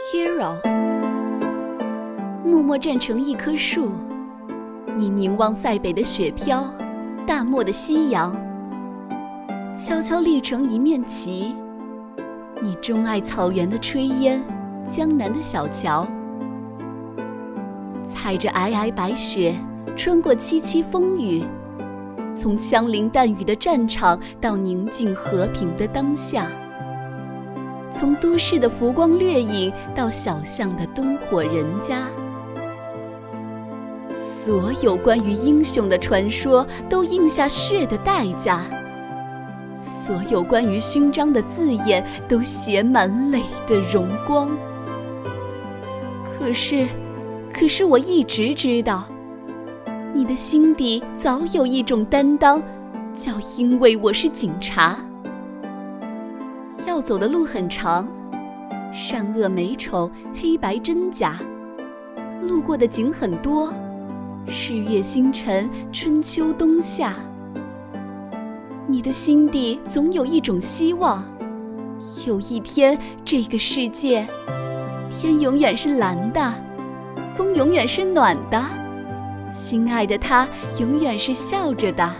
Hero，默默站成一棵树，你凝望塞北的雪飘，大漠的夕阳，悄悄立成一面旗。你钟爱草原的炊烟，江南的小桥，踩着皑皑白雪，穿过凄凄风雨，从枪林弹雨的战场到宁静和平的当下。从都市的浮光掠影到小巷的灯火人家，所有关于英雄的传说都印下血的代价，所有关于勋章的字眼都写满泪的荣光。可是，可是我一直知道，你的心底早有一种担当，叫因为我是警察。要走的路很长，善恶美丑，黑白真假，路过的景很多，日月星辰，春秋冬夏。你的心底总有一种希望，有一天这个世界，天永远是蓝的，风永远是暖的，心爱的他永远是笑着的。